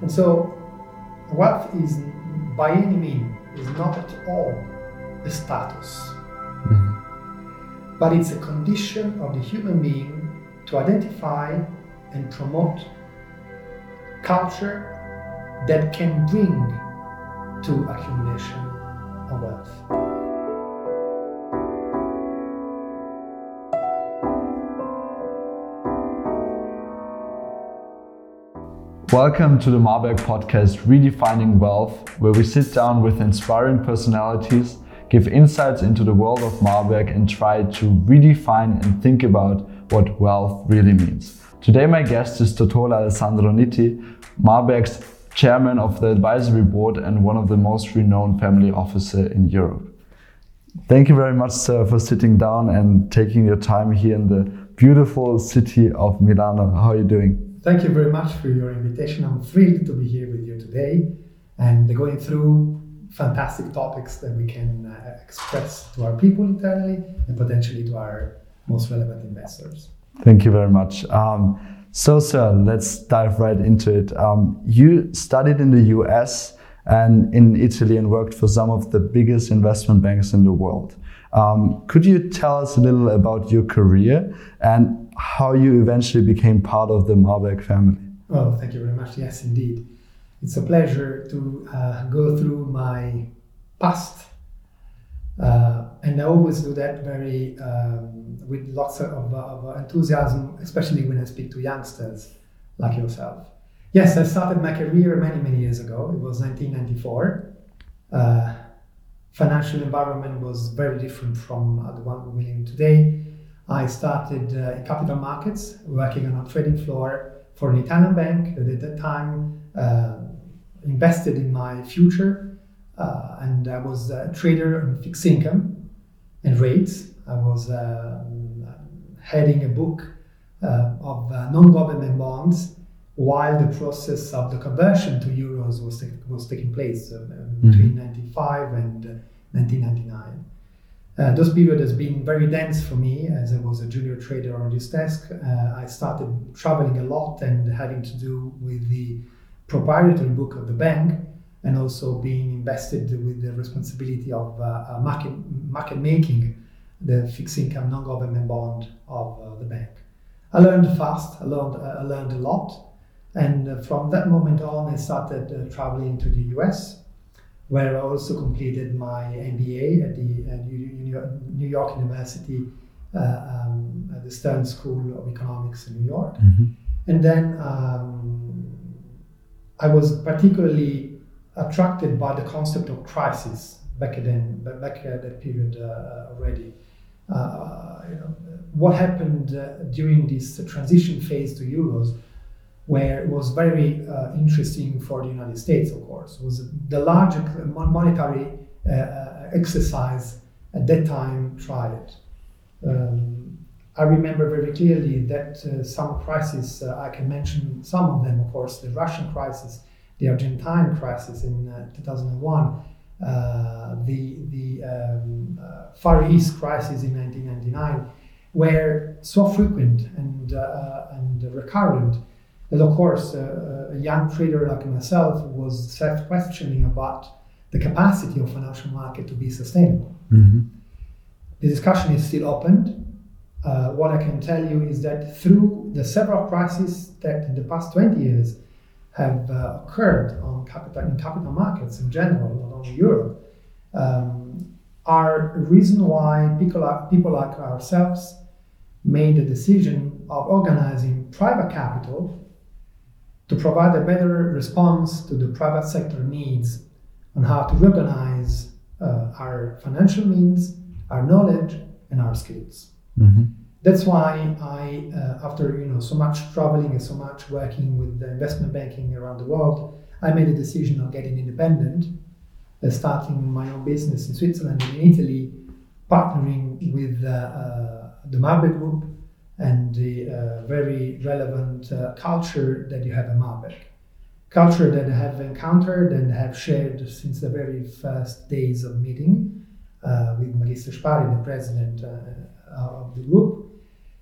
And so, wealth is by any means is not at all a status, mm-hmm. but it's a condition of the human being to identify and promote culture that can bring to accumulation of wealth. Welcome to the Marberg podcast, Redefining Wealth, where we sit down with inspiring personalities, give insights into the world of Marberg, and try to redefine and think about what wealth really means. Today, my guest is Totola Alessandro Nitti, Marberg's chairman of the advisory board and one of the most renowned family officer in Europe. Thank you very much, sir, for sitting down and taking your time here in the beautiful city of Milano. How are you doing? Thank you very much for your invitation. I'm thrilled to be here with you today and going through fantastic topics that we can uh, express to our people internally and potentially to our most relevant investors. Thank you very much. Um, so, sir, let's dive right into it. Um, you studied in the US and in Italy and worked for some of the biggest investment banks in the world. Um, could you tell us a little about your career and how you eventually became part of the Marberg family. Oh, thank you very much. Yes, indeed. It's a pleasure to uh, go through my past. Uh, and I always do that very um, with lots of, of, enthusiasm, especially when I speak to youngsters like yourself. Yes, I started my career many, many years ago. It was 1994. Uh, financial environment was very different from the one we're in today. I started uh, in capital markets, working on a trading floor for an Italian bank that at that time uh, invested in my future. Uh, and I was a trader in fixed income and rates. I was um, heading a book uh, of uh, non government bonds while the process of the conversion to euros was, was taking place uh, mm-hmm. between 95 and 1999. Uh, those period has been very dense for me as I was a junior trader on this desk. Uh, I started traveling a lot and having to do with the proprietary book of the bank and also being invested with the responsibility of uh, market, market making the fixed income non-government bond of uh, the bank. I learned fast, I learned, uh, I learned a lot. And uh, from that moment on, I started traveling to the US where I also completed my MBA at the New York University, uh, um, at the Stern School of Economics in New York. Mm-hmm. And then um, I was particularly attracted by the concept of crisis back then, back at that period uh, already. Uh, you know, what happened uh, during this transition phase to euros where it was very uh, interesting for the United States, of course, was the largest monetary uh, uh, exercise at that time tried. Um, I remember very clearly that uh, some crises, uh, I can mention some of them, of course, the Russian crisis, the Argentine crisis in uh, 2001, the, the um, Far East crisis in 1999, were so frequent and, and recurrent that of course uh, a young trader like myself was self-questioning about the capacity of financial market to be sustainable. Mm-hmm. The discussion is still open. Uh, what I can tell you is that through the several crises that in the past 20 years have uh, occurred on capital in capital markets in general, not only Europe, um, are a reason why people like, people like ourselves made the decision of organizing private capital to provide a better response to the private sector needs on how to recognize uh, our financial means, our knowledge, and our skills. Mm-hmm. That's why I, uh, after you know so much traveling and so much working with the investment banking around the world, I made a decision of getting independent, uh, starting my own business in Switzerland and in Italy, partnering with uh, uh, the Marberg Group and the uh, very relevant uh, culture that you have in Marberg. Culture that I have encountered and have shared since the very first days of meeting uh, with Magister Spari, the president uh, of the group,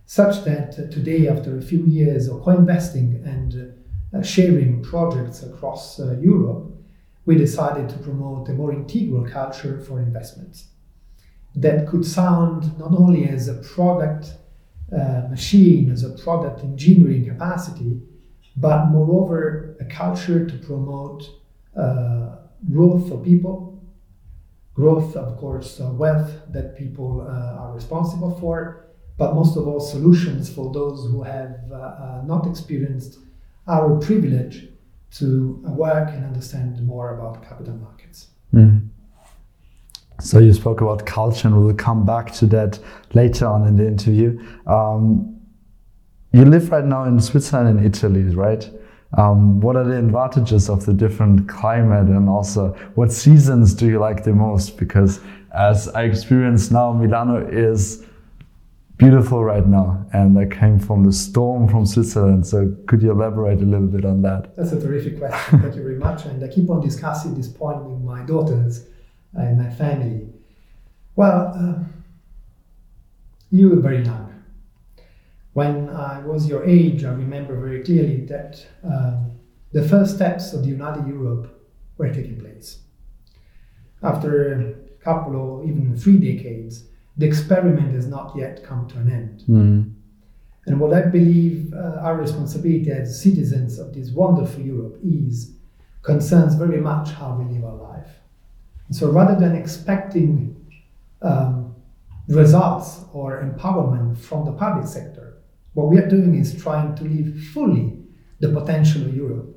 such that today, after a few years of co investing and uh, sharing projects across uh, Europe, we decided to promote a more integral culture for investments that could sound not only as a product machine, as a product engineering capacity, but moreover, a culture to promote uh, growth for people, growth, of course, uh, wealth that people uh, are responsible for, but most of all, solutions for those who have uh, uh, not experienced our privilege to work and understand more about capital markets. Mm. So you spoke about culture, and we'll come back to that later on in the interview. Um, you live right now in Switzerland and Italy, right? Um, what are the advantages of the different climate, and also what seasons do you like the most? Because as I experience now, Milano is beautiful right now, and I came from the storm from Switzerland. So could you elaborate a little bit on that? That's a terrific question. Thank you very much. And I keep on discussing this point with my daughters and my family. Well, uh, you were very young. When I was your age, I remember very clearly that um, the first steps of the United Europe were taking place. After a couple or even three decades, the experiment has not yet come to an end. Mm. And what I believe uh, our responsibility as citizens of this wonderful Europe is concerns very much how we live our life. So rather than expecting um, results or empowerment from the public sector, what we are doing is trying to live fully the potential of Europe.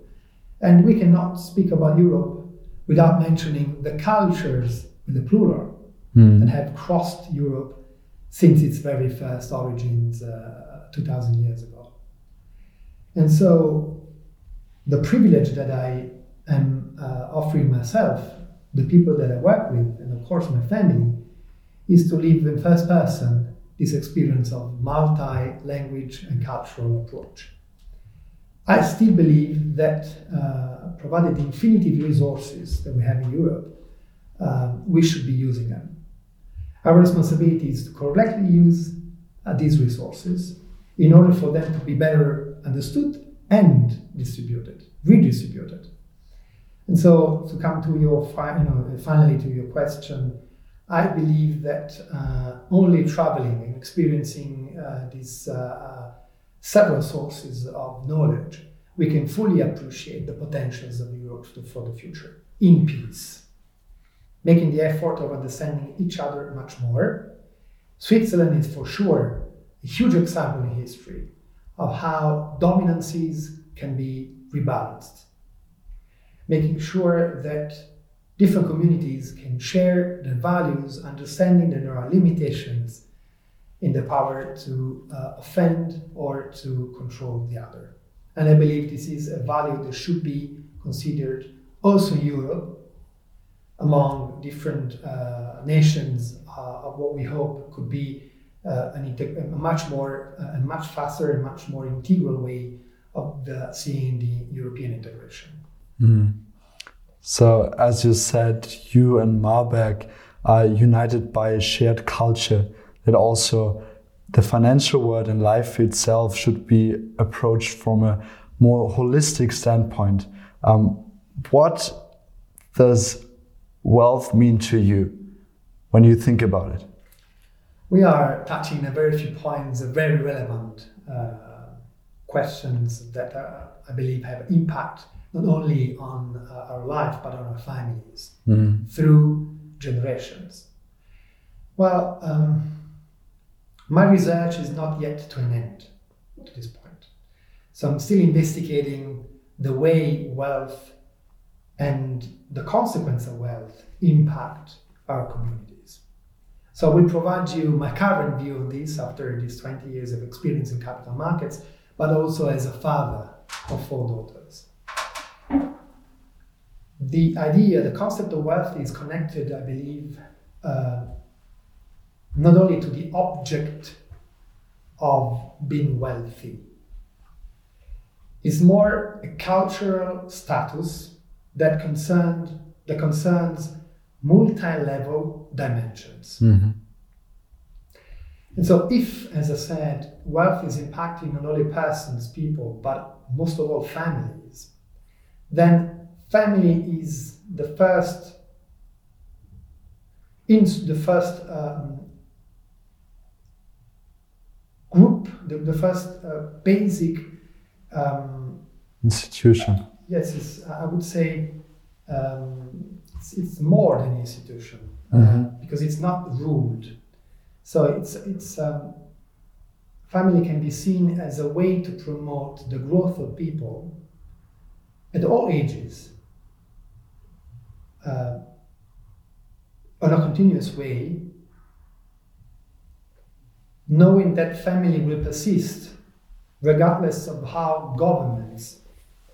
And we cannot speak about Europe without mentioning the cultures, in the plural, Mm. that have crossed Europe since its very first origins uh, 2000 years ago. And so the privilege that I am uh, offering myself, the people that I work with, and of course my family, is to live in first person this experience of multi language and cultural approach. I still believe that, uh, provided the infinity resources that we have in Europe, uh, we should be using them. Our responsibility is to correctly use uh, these resources in order for them to be better understood and distributed, redistributed. And so, to come to your fi- you know, finally to your question, I believe that uh, only traveling and experiencing uh, these uh, uh, several sources of knowledge, we can fully appreciate the potentials of Europe for the future in peace making the effort of understanding each other much more. Switzerland is for sure a huge example in history of how dominances can be rebalanced, making sure that different communities can share their values, understanding that there are limitations in the power to uh, offend or to control the other. And I believe this is a value that should be considered also Europe among different uh, nations uh, of what we hope could be uh, a much more, uh, a much faster and much more integral way of the, seeing the European integration. Mm. So, as you said, you and Marberg are united by a shared culture that also the financial world and life itself should be approached from a more holistic standpoint. Um, what does wealth mean to you when you think about it? We are touching a very few points, very relevant uh, questions that uh, I believe have impact not only on uh, our life but on our families mm. through generations. Well, um, my research is not yet to an end to this point. So I'm still investigating the way wealth and the consequence of wealth impact our communities. So we provide you my current view on this after these 20 years of experience in capital markets, but also as a father of four daughters. The idea, the concept of wealth is connected, I believe, uh, not only to the object of being wealthy, it's more a cultural status that concerned that concerns multi-level dimensions. Mm-hmm. And so if, as I said, wealth is impacting not only persons, people, but most of all families, then family is the first in the first um, group, the, the first uh, basic um, institution. Yes, it's, I would say um, it's, it's, more than institution mm-hmm. uh, because it's not ruled. So it's it's um, family can be seen as a way to promote the growth of people at all ages uh, on a continuous way, knowing that family will persist regardless of how governments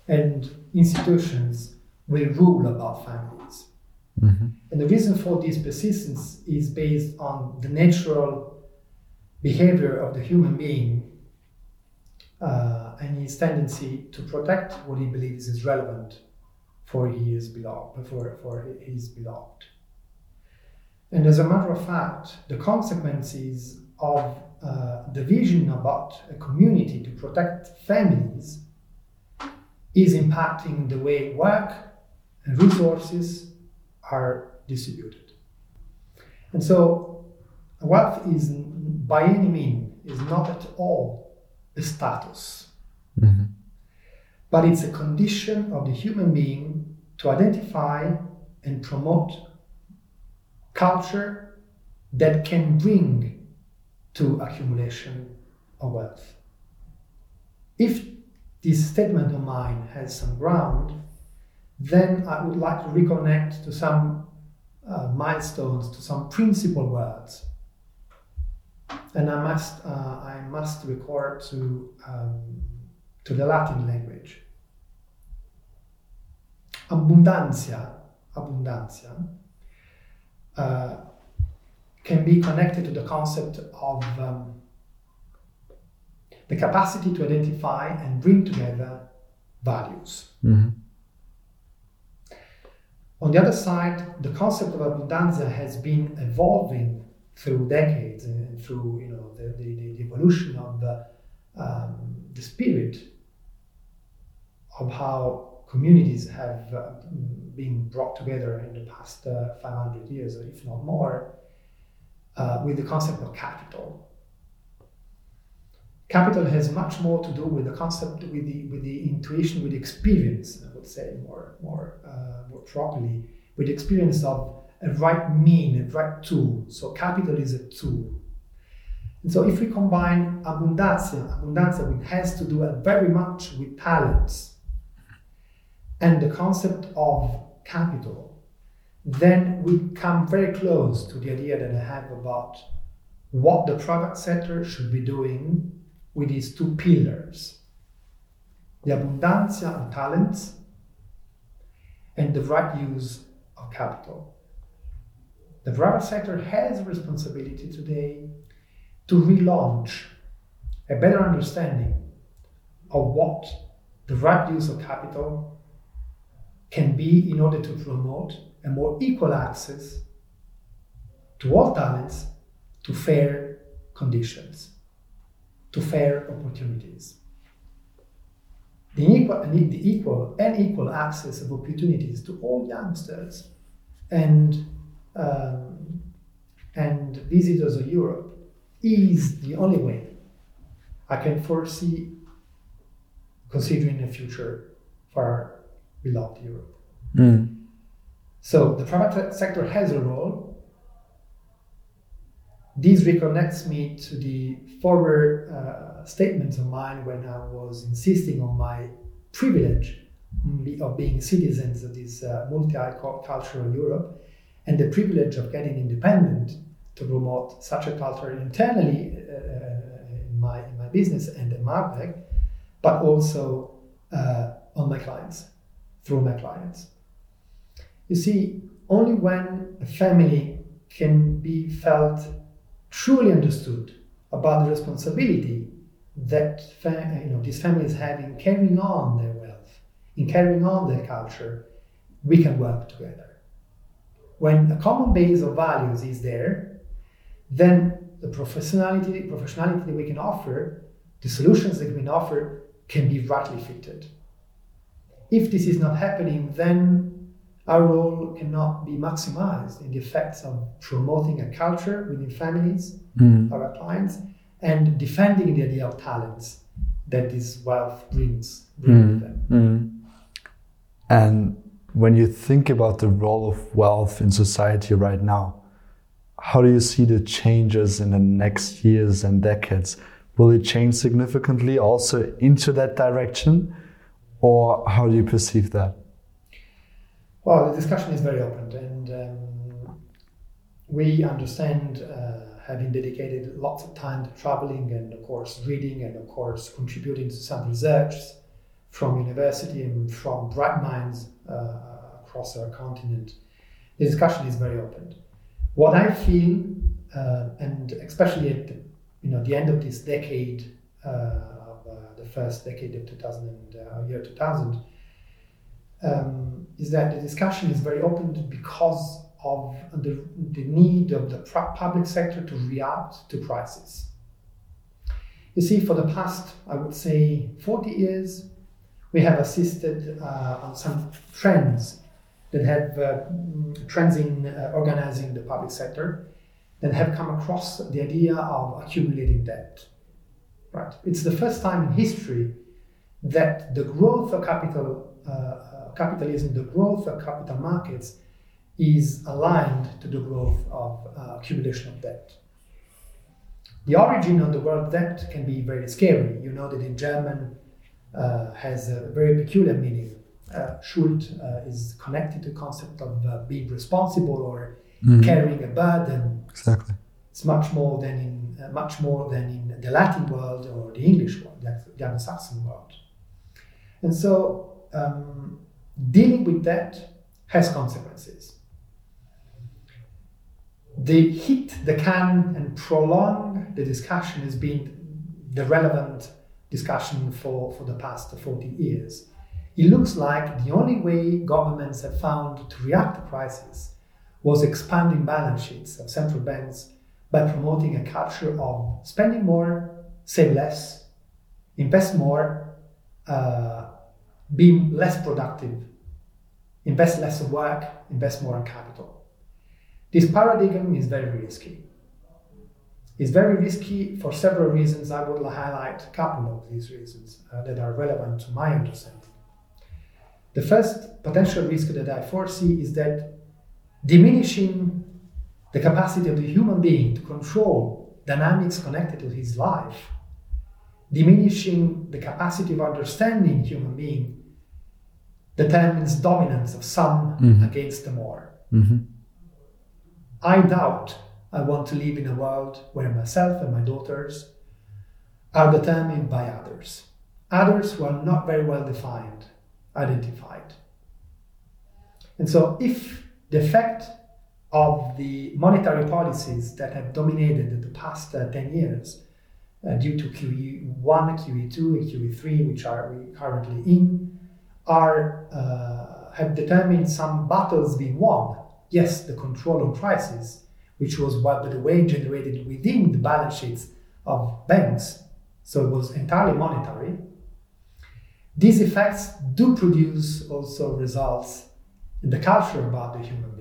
and institutions will rule about families. Mm-hmm. And the reason for this persistence is based on the natural behavior of the human being uh, and his tendency to protect what he believes is relevant for his beloved, for, for his beloved. And as a matter of fact, the consequences of uh, the vision about a community to protect families is impacting the way work and resources are distributed. And so, wealth is by any means is not at all a status, mm-hmm. But it's a condition of the human being to identify and promote culture that can bring to accumulation of wealth. If this statement of mine has some ground, then I would like to reconnect to some uh, milestones, to some principal words. And I must, uh, I must record to, um, to the Latin language. Abundantia, abundantia, uh, can be connected to the concept of um, the capacity to identify and bring together values. Mm-hmm. On the other side, the concept of abundanza has been evolving through decades and through you know the, the, the evolution of the, um, the spirit of how communities have uh, been brought together in the past uh, 500 years, if not more, uh, with the concept of capital. Capital has much more to do with the concept, with the, with the intuition, with experience, I would say more, more, uh, more properly, with experience of a right mean, a right tool. So capital is a tool. And so if we combine abundanza, abundanza has to do very much with talents, and the concept of capital, then we come very close to the idea that I have about what the private sector should be doing with these two pillars the abundanza of talents and the right use of capital. The private sector has responsibility today to relaunch a better understanding of what the right use of capital can be in order to promote a more equal access to all talents to fair conditions, to fair opportunities. The equal, the equal and equal access of opportunities to all youngsters and um, and visitors of Europe is the only way I can foresee considering the future for beloved Europe. Mm. So the private sector has a role. This reconnects me to the former uh, statements of mine when I was insisting on my privilege of being citizens of this uh, multicultural Europe and the privilege of getting independent to promote such a culture internally uh, in, my, in my business and at Marberg, but also uh, on my clients, through my clients. You see, only when a family can be felt truly understood about the responsibility that you know, these families have in carrying on their wealth, in carrying on their culture, we can work together. When a common base of values is there, then the professionality, professionality that we can offer, the solutions that we can offer, can be rightly fitted. If this is not happening, then our role cannot be maximized in the effects of promoting a culture within families, Mm. our clients, and defending the idea of talents that this wealth brings, brings with them. Mm. And when you think about the role of wealth in society right now, how do you see the changes in the next years and decades? Will it change significantly also into that direction? Or how do you perceive that? Well, the discussion is very open, and um, we understand, uh, having dedicated lots of time to traveling and, of course, reading and, of course, contributing to some research from university and from bright minds uh, across our continent. The discussion is very open. What I feel, uh, and especially at the, you know the end of this decade, uh, the first decade of 2000, and, uh, year 2000 um, is that the discussion is very open because of the, the need of the public sector to react to crisis. You see, for the past, I would say, 40 years, we have assisted uh, on some trends that have uh, trends in uh, organizing the public sector that have come across the idea of accumulating debt. Right? It's the first time in history that the growth of capital uh, uh, capitalism, the growth of capital markets, is aligned to the growth of uh, accumulation of debt. The origin of the word debt can be very scary. You know that in German uh, has a very peculiar meaning. Uh, Schuld uh, is connected to the concept of uh, being responsible or carrying a burden. Exactly. It's much more than in uh, much more than in the Latin world or the English world, the Anglo-Saxon world. And so um, dealing with that has consequences. They hit the can and prolong the discussion has been the relevant discussion for, for the past 40 years. It looks like the only way governments have found to react to crisis was expanding balance sheets of central banks by promoting a culture of spending more, save less, invest more, uh, be less productive, invest less in work, invest more in capital. This paradigm is very risky. It's very risky for several reasons. I will highlight a couple of these reasons uh, that are relevant to my understanding. The first potential risk that I foresee is that diminishing the capacity of the human being to control dynamics connected to his life, diminishing the capacity of understanding human being determines dominance of some Mhm. against the more. hmm I doubt I want to live in a world where myself and my daughters are determined by others. Others who are not very well defined, identified. And so, if the effect of the monetary policies that have dominated the past uh, 10 years, uh, due to QE1, QE2, and QE3, which are currently in, are uh, have determined some battles being won. Yes, the control on prices, which was by the way generated within the balance sheets of banks, so it was entirely monetary. These effects do produce also results in the culture about the human.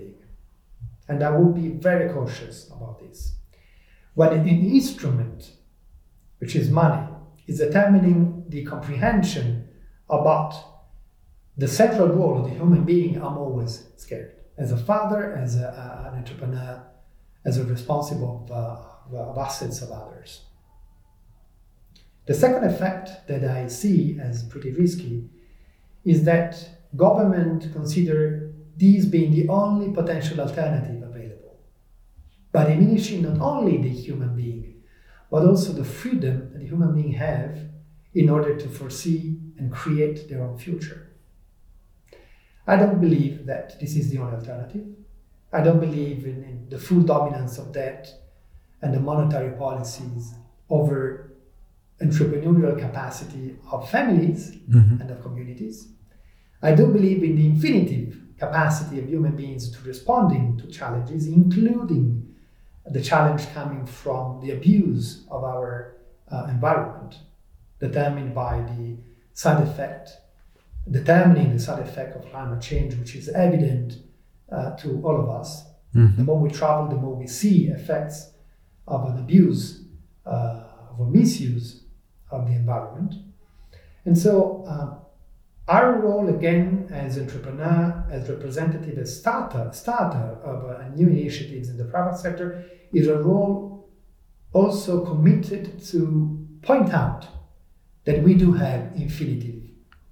And I would be very cautious about this. When an instrument, which is money, is determining the comprehension about the central role of the human being, I'm always scared. As a father, as a, a- an entrepreneur, as a responsible of, uh, of assets of others. The second effect that I see as pretty risky is that government consider these being the only potential alternative available by diminishing not only the human being but also the freedom that the human being have in order to foresee and create their own future. I don't believe that this is the only alternative. I don't believe in, in the full dominance of debt and the monetary policies over entrepreneurial capacity of families Mhm. and of communities. I do believe in the infinitive capacity of human beings to responding to challenges, including the challenge coming from the abuse of our uh, environment, determined by the side effect determining the side effect of climate change, which is evident uh, to all of us. Mm-hmm. The more we travel, the more we see effects of an abuse, uh, of a misuse of the environment. And so, uh, our role again as entrepreneur, as representative, as starter, starter of uh, new initiatives in the private sector, is a role also committed to point out that we do have infinitive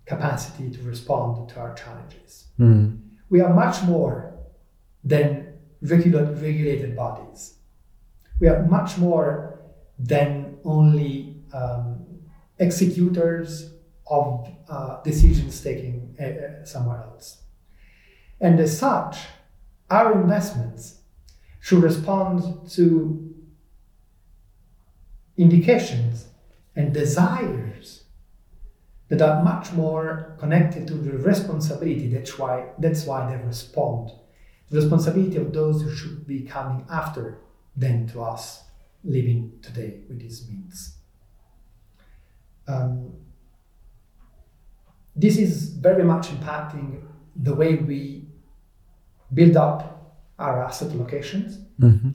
capacity to respond to our challenges. Mm. We are much more than regula- regulated bodies. We are much more than only um, executors of uh, decisions taken uh, uh, somewhere else. And as such, our investments should respond to indications and desires that are much more connected to the responsibility. That's why, that's why they respond. The responsibility of those who should be coming after than to us living today with these means. Um, this is very much impacting the way we build up our asset allocations. Mm-hmm.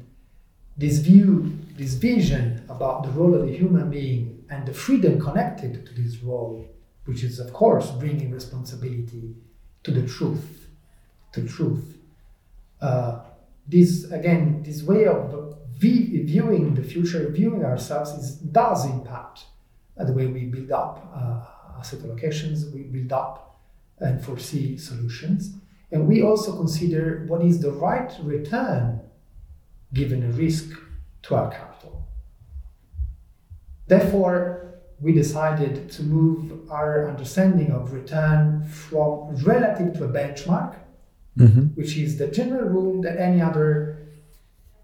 This view, this vision about the role of the human being and the freedom connected to this role, which is, of course, bringing responsibility to the truth, to truth. Uh, this again, this way of viewing the future, viewing ourselves, is, does impact the way we build up uh, asset allocations, we build up and foresee solutions. And we also consider what is the right return given a risk to our capital. Therefore, we decided to move our understanding of return from relative to a benchmark, mm-hmm. which is the general rule that any other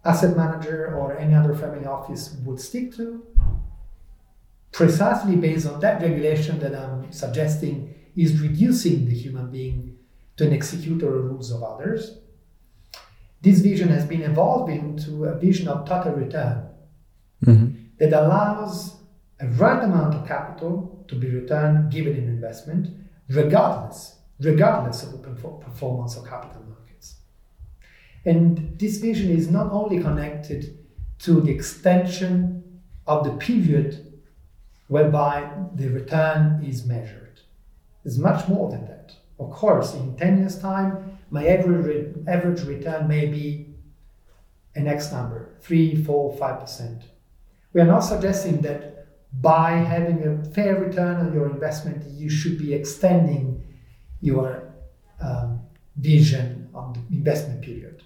asset manager or any other family office would stick to, precisely based on that regulation that I'm suggesting is reducing the human being to an executor of rules of others. This vision has been evolving to a vision of total return mm-hmm. that allows a right amount of capital to be returned given an investment, regardless, regardless of the performance of capital markets. And this vision is not only connected to the extension of the period whereby the return is measured. It's much more than that. Of course, in 10 years' time, my average, average return may be an X number 3, 4, 5%. We are not suggesting that by having a fair return on your investment, you should be extending your um, vision on the investment period.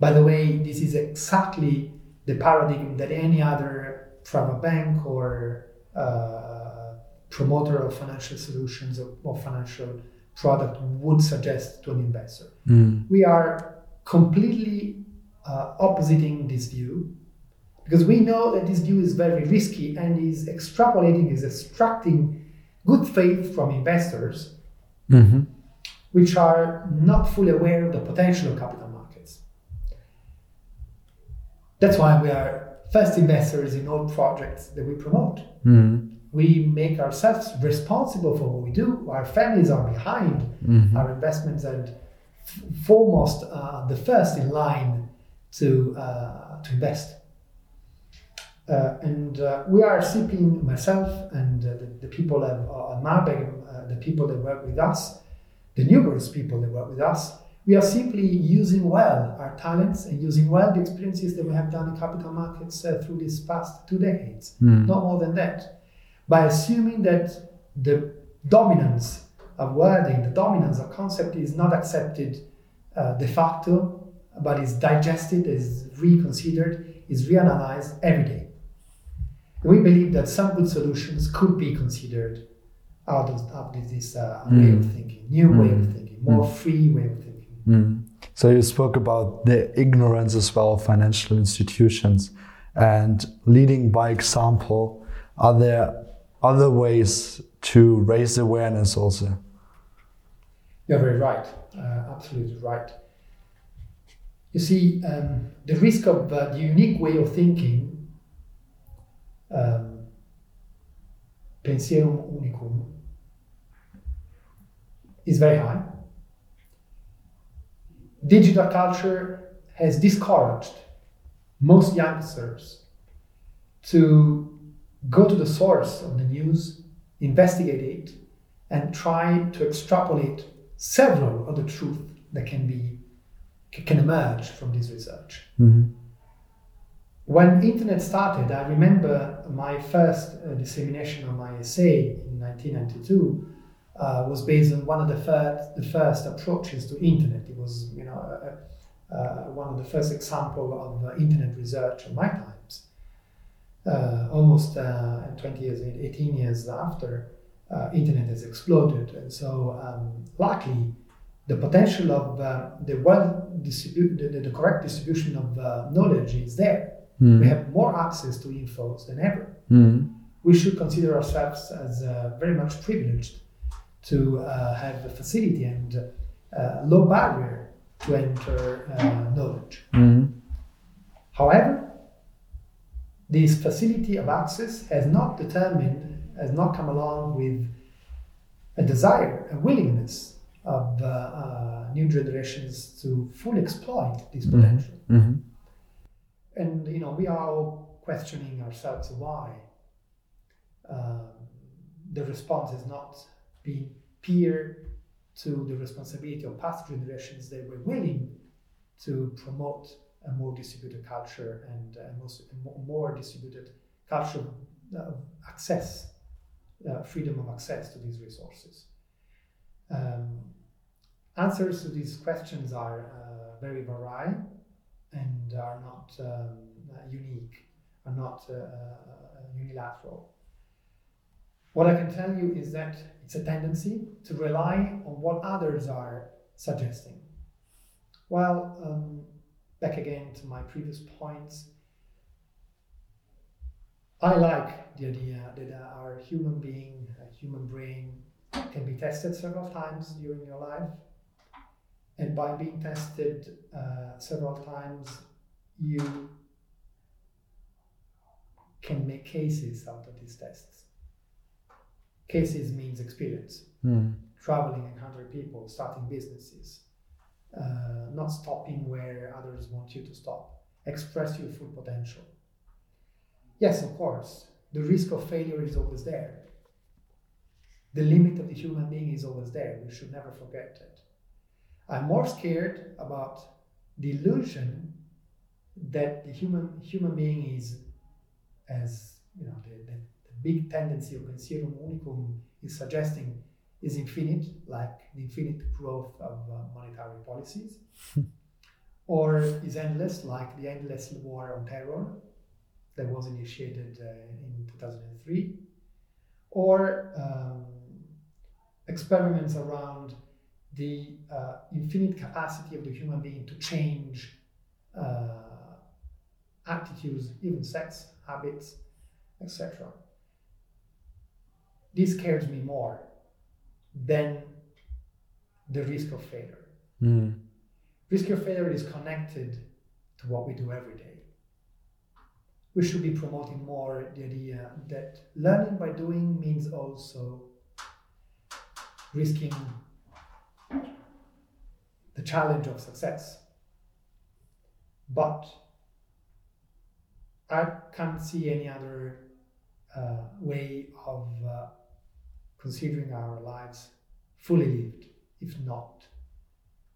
By the way, this is exactly the paradigm that any other from a bank or promoter of financial solutions or, or, financial product would suggest to an investor. Mm. We are completely uh, oppositing this view because we know that this view is very risky and is extrapolating, is extracting good faith from investors, mm-hmm. which are not fully aware of the potential of capital markets. That's why we are first investors in all projects that we promote. Mm-hmm. We make ourselves responsible for what we do. Our families are behind mm-hmm. our investments and f- foremost uh, the first in line to uh, to invest. Uh, and uh, we are seeking myself and uh, the, the, people at uh, Marberg, uh, the people that work with us, the numerous people that work with us, we are simply using well our talents and using well the experiences that we have done in capital markets uh, through these past two decades, mm. not more than that. By assuming that the dominance of wording, the dominance of concept is not accepted uh, de facto, but is digested, is reconsidered, is reanalyzed every day. We believe that some good solutions could be considered out of, out of this uh, mm. way of hmm. thinking, new mm. way of thinking, more mm. free way of thinking. Mm. So you spoke about the ignorance as well of financial institutions and leading by example. Are there other ways to raise awareness also? You're very right, uh, absolutely right. You see, um, the risk of uh, the unique way of thinking, um, pensiero unicum, is very high. Digital culture has discouraged most youngsters to go to the source of the news, investigate it, and try to extrapolate several of the truth that can be can emerge from this research. Mm-hmm. When internet started, I remember my first uh, dissemination of my essay in 1992 uh, was based on one of the first, the first approaches to internet. It was, you know, uh, uh one of the first example of uh, internet research of my times. Uh, almost 20 years, 18 years after, internet has exploded, and so um, luckily, the potential of the well the, the, correct distribution of knowledge is there Mm. We have more access to infos than ever. Mm. We should consider ourselves as uh, very much privileged to uh, have the facility and uh, low barrier to enter uh, knowledge. Mm. However, this facility of access has not determined, has not come along with a desire, a willingness of uh, uh, new generations to fully exploit this Mm-hmm. potential. Mm-hmm and you know we are all questioning ourselves why um, the response has not been peer to the responsibility of past generations that were willing to promote a more distributed culture and a more, more distributed culture of access, uh, freedom of access to these resources. Um, answers to these questions are uh, very varied and are not um, unique, are not uh, uh, unilateral. What I can tell you is that it's a tendency to rely on what others are suggesting. While, um, back again to my previous points, I like the idea that our human being, human brain, can be tested several times during your life and by being tested uh, several times, you can make cases out of these tests. Cases means experience. Mm. Traveling, encountering people, starting businesses, uh, not stopping where others want you to stop. Express your full potential. Yes, of course, the risk of failure is always there. The limit of the human being is always there. We should never forget it. I'm more scared about the illusion that the human human being is, as you know, the, the, the big tendency of considerum unicum is suggesting is infinite, like the infinite growth of uh, monetary policies, or is endless, like the endless war on terror that was initiated uh, in 2003, or um, experiments around the uh, infinite capacity of the human being to change uh, attitudes, even sex habits, etc. This scares me more than the risk of failure. Mm. Risk of failure is connected to what we do every day. We should be promoting more the idea that learning by doing means also risking the challenge of success. But I can't see any other uh, way of uh, considering our lives fully lived if not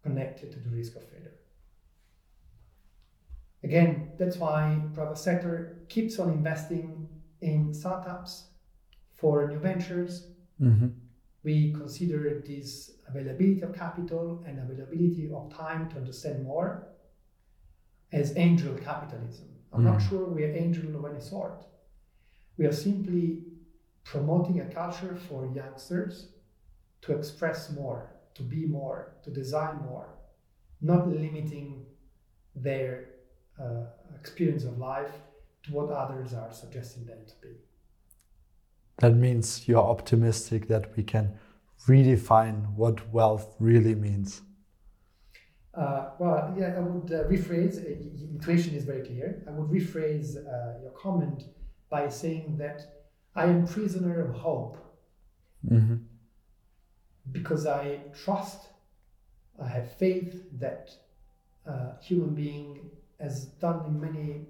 connected to the risk of failure. Again, that's why private sector keeps on investing in startups for new ventures. Mm-hmm. We consider this availability of capital and availability of time to understand more as angel capitalism. I'm not Mm. sure we are angel of any sort. We are simply promoting a culture for youngsters to express more, to be more, to design more, not limiting their uh, experience of life to what others are suggesting them to be. That means you're optimistic that we can redefine what wealth really means. Uh, well, yeah, I would uh, rephrase, uh, intuition is very clear. I would rephrase uh, your comment by saying that I am prisoner of hope. Mm-hmm. because I trust, I have faith that a human being has done in many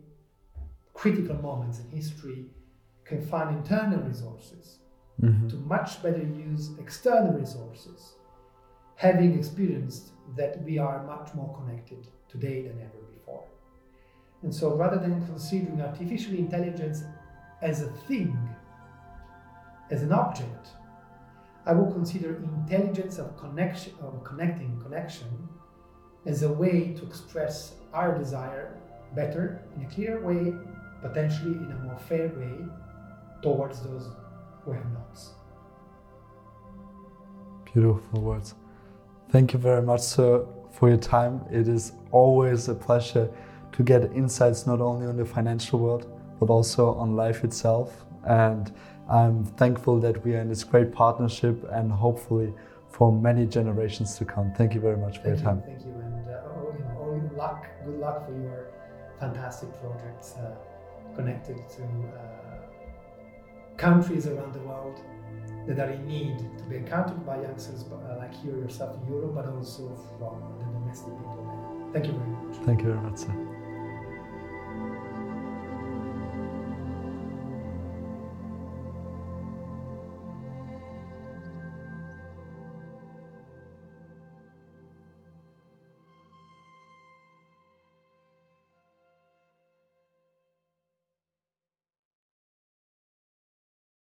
critical moments in history can find internal resources Mhm. to much better use external resources, having experienced that we are much more connected today than ever before. And so rather than considering artificial intelligence as a thing, as an object, I will consider intelligence of connection of connecting connection as a way to express our desire better in a clear way, potentially in a more fair way towards those who have not. Beautiful words. Thank you very much, sir, for your time. It is always a pleasure to get insights not only on the financial world, but also on life itself. And I'm thankful that we are in this great partnership and hopefully for many generations to come. Thank you very much for Thank your time. you, thank you, and uh, all, you know, all luck, good luck for your fantastic projects uh, connected to uh, countries around the world that are in need to be encountered by youngsters uh, like you yourself in Europe, but also from the domestic people. Thank you very much. Thank you very much, sir.